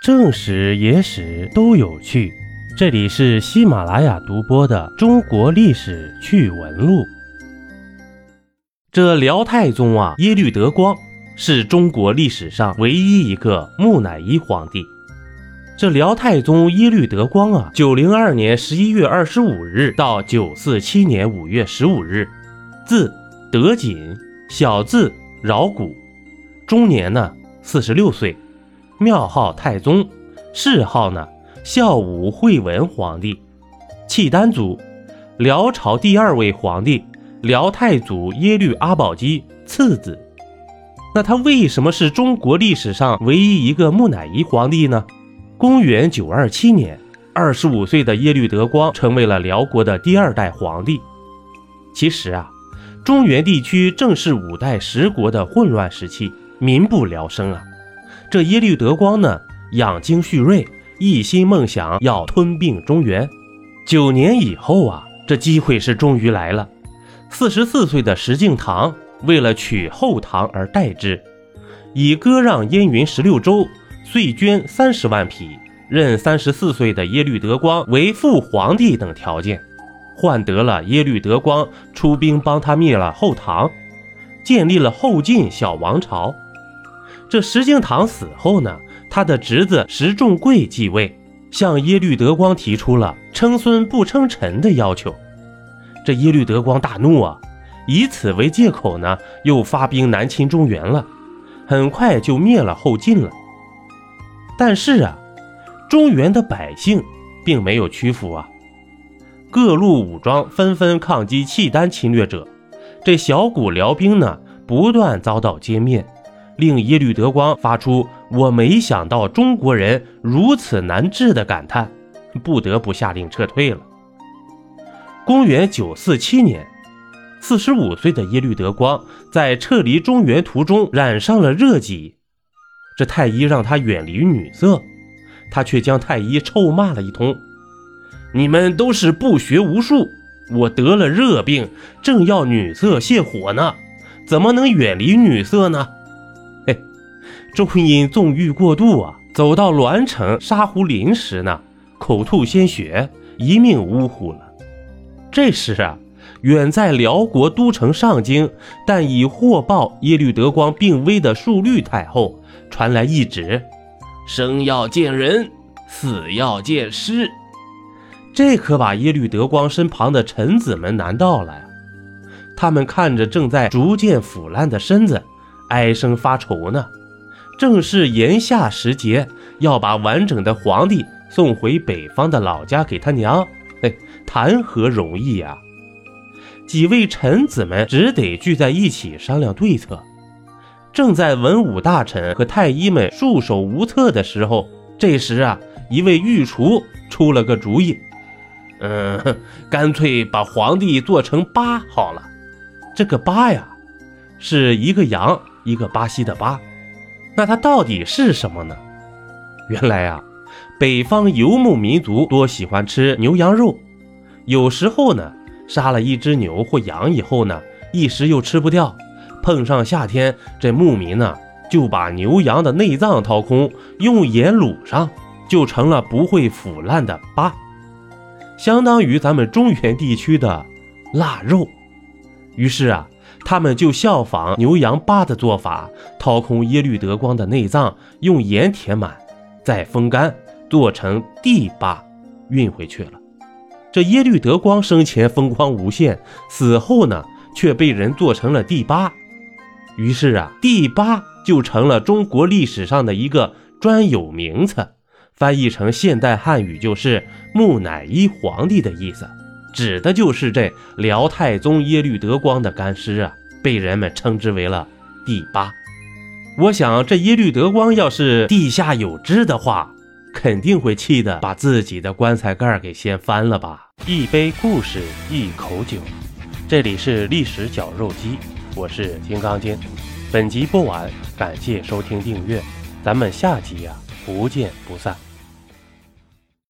正史、野史都有趣。这里是喜马拉雅独播的《中国历史趣闻录》。这辽太宗啊，耶律德光是中国历史上唯一一个木乃伊皇帝。这辽太宗耶律德光啊，九零二年十一月二十五日到九四七年五月十五日，字德锦，小字饶古，终年呢四十六岁。庙号太宗，谥号呢孝武惠文皇帝，契丹族，辽朝第二位皇帝，辽太祖耶律阿保机次子。那他为什么是中国历史上唯一一个木乃伊皇帝呢？公元九二七年，二十五岁的耶律德光成为了辽国的第二代皇帝。其实啊，中原地区正是五代十国的混乱时期，民不聊生啊。这耶律德光呢，养精蓄锐，一心梦想要吞并中原。九年以后啊，这机会是终于来了。四十四岁的石敬瑭为了取后唐而代之，以割让燕云十六州、岁捐三十万匹、任三十四岁的耶律德光为父皇帝等条件，换得了耶律德光出兵帮他灭了后唐，建立了后晋小王朝。这石敬瑭死后呢，他的侄子石重贵继位，向耶律德光提出了称孙不称臣的要求。这耶律德光大怒啊，以此为借口呢，又发兵南侵中原了，很快就灭了后晋了。但是啊，中原的百姓并没有屈服啊，各路武装纷纷抗击契丹侵略者，这小股辽兵呢，不断遭到歼灭。令耶律德光发出“我没想到中国人如此难治”的感叹，不得不下令撤退了。公元九四七年，四十五岁的耶律德光在撤离中原途中染上了热疾，这太医让他远离女色，他却将太医臭骂了一通：“你们都是不学无术，我得了热病，正要女色泻火呢，怎么能远离女色呢？”终因纵欲过度啊，走到栾城沙湖林时呢，口吐鲜血，一命呜呼了。这时啊，远在辽国都城上京，但已获报耶律德光病危的淑律太后传来懿旨：生要见人，死要见尸。这可把耶律德光身旁的臣子们难到了呀。他们看着正在逐渐腐烂的身子，唉声发愁呢。正是炎夏时节，要把完整的皇帝送回北方的老家给他娘，嘿，谈何容易呀！几位臣子们只得聚在一起商量对策。正在文武大臣和太医们束手无策的时候，这时啊，一位御厨出了个主意：“嗯，干脆把皇帝做成八好了。这个八呀，是一个羊，一个巴西的巴。”那它到底是什么呢？原来啊，北方游牧民族多喜欢吃牛羊肉，有时候呢，杀了一只牛或羊以后呢，一时又吃不掉，碰上夏天，这牧民呢就把牛羊的内脏掏空，用盐卤上，就成了不会腐烂的疤，相当于咱们中原地区的腊肉。于是啊。他们就效仿牛羊八的做法，掏空耶律德光的内脏，用盐填满，再风干，做成地八，运回去了。这耶律德光生前风光无限，死后呢，却被人做成了第八。于是啊，第八就成了中国历史上的一个专有名词，翻译成现代汉语就是木乃伊皇帝的意思。指的就是这辽太宗耶律德光的干尸啊，被人们称之为了第八。我想这耶律德光要是地下有知的话，肯定会气得把自己的棺材盖给掀翻了吧。一杯故事，一口酒，这里是历史绞肉机，我是金刚经。本集播完，感谢收听订阅，咱们下集呀，不见不散。